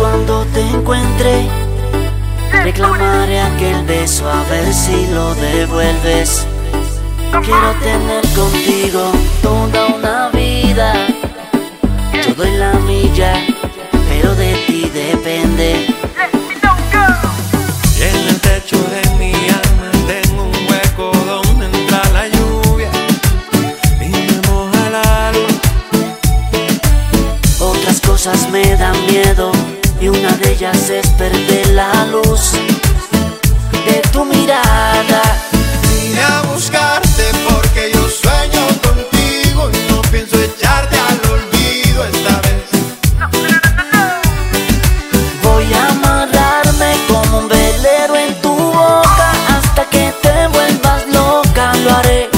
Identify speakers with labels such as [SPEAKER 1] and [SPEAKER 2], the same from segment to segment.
[SPEAKER 1] Cuando te encuentre. Reclamaré aquel beso a ver si lo devuelves. Quiero tener contigo toda una vida. Yo doy la milla, pero de ti depende.
[SPEAKER 2] En el techo de mi alma tengo un hueco donde entra la lluvia y me moja el alma.
[SPEAKER 1] Otras cosas me dan miedo y una de ellas es perder la luz de tu mirada.
[SPEAKER 2] Vine a buscarte porque yo sueño contigo y no pienso echarte al olvido esta vez.
[SPEAKER 3] No, no, no, no, no.
[SPEAKER 1] Voy a amarrarme como un velero en tu boca hasta que te vuelvas loca. Lo haré.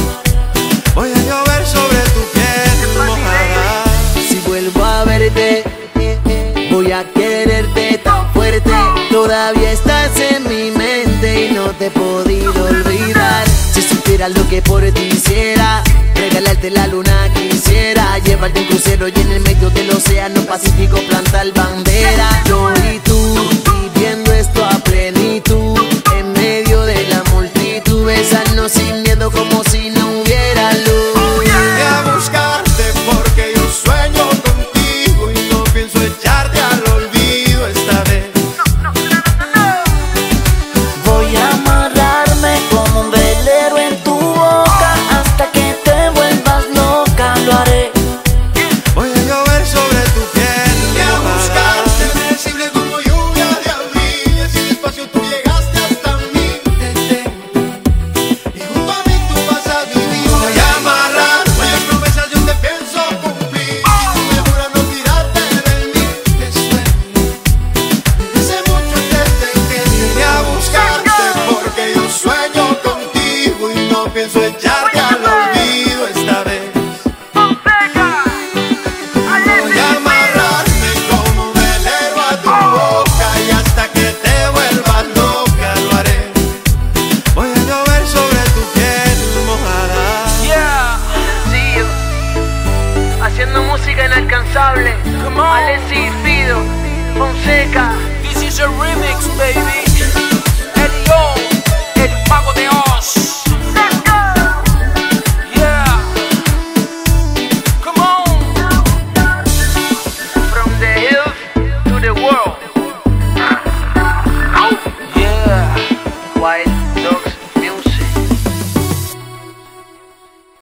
[SPEAKER 2] Voy a llover sobre tu piel mojada.
[SPEAKER 4] Si vuelvo a verte, voy a quererte Todavía estás en mi mente y no te he podido olvidar. Si supieras lo que por ti hiciera, regalarte la luna quisiera. Llevarte en crucero y en el medio del océano Pacífico plantar bandera. Alexis Pido, Fonseca. This is a remix, baby. Elio.